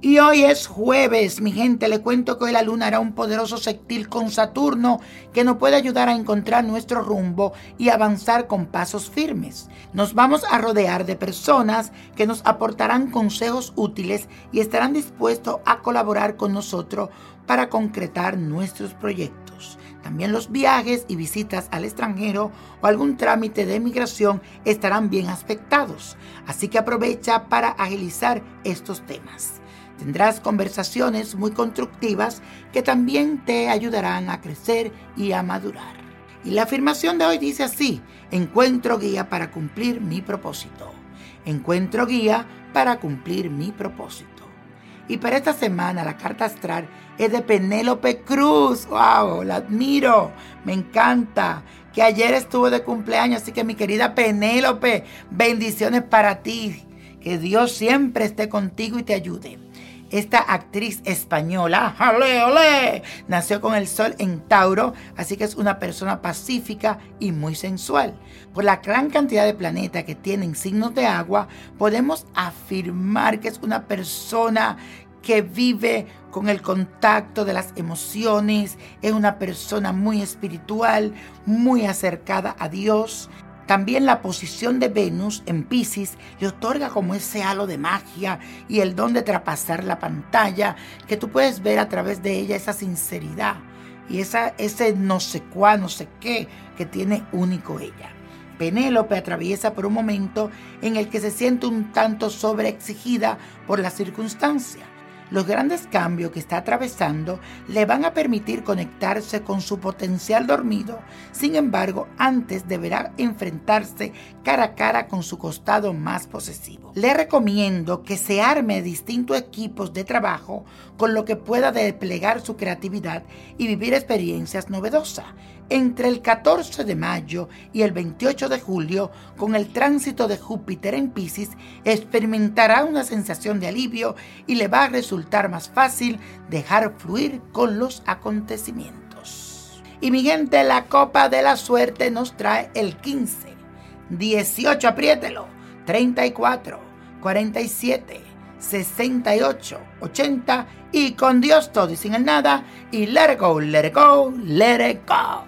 Y hoy es jueves, mi gente, le cuento que hoy la luna hará un poderoso sextil con Saturno que nos puede ayudar a encontrar nuestro rumbo y avanzar con pasos firmes. Nos vamos a rodear de personas que nos aportarán consejos útiles y estarán dispuestos a colaborar con nosotros para concretar nuestros proyectos. También los viajes y visitas al extranjero o algún trámite de migración estarán bien aspectados, así que aprovecha para agilizar estos temas. Tendrás conversaciones muy constructivas que también te ayudarán a crecer y a madurar. Y la afirmación de hoy dice así, encuentro guía para cumplir mi propósito. Encuentro guía para cumplir mi propósito. Y para esta semana la carta astral es de Penélope Cruz. ¡Wow! La admiro. Me encanta. Que ayer estuvo de cumpleaños, así que mi querida Penélope, bendiciones para ti. Que Dios siempre esté contigo y te ayude. Esta actriz española, ¡ale, ole! nació con el sol en Tauro, así que es una persona pacífica y muy sensual. Por la gran cantidad de planetas que tienen signos de agua, podemos afirmar que es una persona que vive con el contacto de las emociones, es una persona muy espiritual, muy acercada a Dios. También la posición de Venus en Pisces le otorga como ese halo de magia y el don de traspasar la pantalla, que tú puedes ver a través de ella esa sinceridad y esa, ese no sé cuál, no sé qué que tiene único ella. Penélope atraviesa por un momento en el que se siente un tanto sobreexigida por la circunstancia los grandes cambios que está atravesando le van a permitir conectarse con su potencial dormido. Sin embargo, antes deberá enfrentarse cara a cara con su costado más posesivo. Le recomiendo que se arme distintos equipos de trabajo con lo que pueda desplegar su creatividad y vivir experiencias novedosas entre el 14 de mayo y el 28 de julio, con el tránsito de Júpiter en Pisces, experimentará una sensación de alivio y le va a resultar más fácil dejar fluir con los acontecimientos. Y mi gente, la copa de la suerte nos trae el 15, 18, apriételo, 34, 47, 68, 80 y con Dios todo y sin el nada y let it go, let it go, let it go.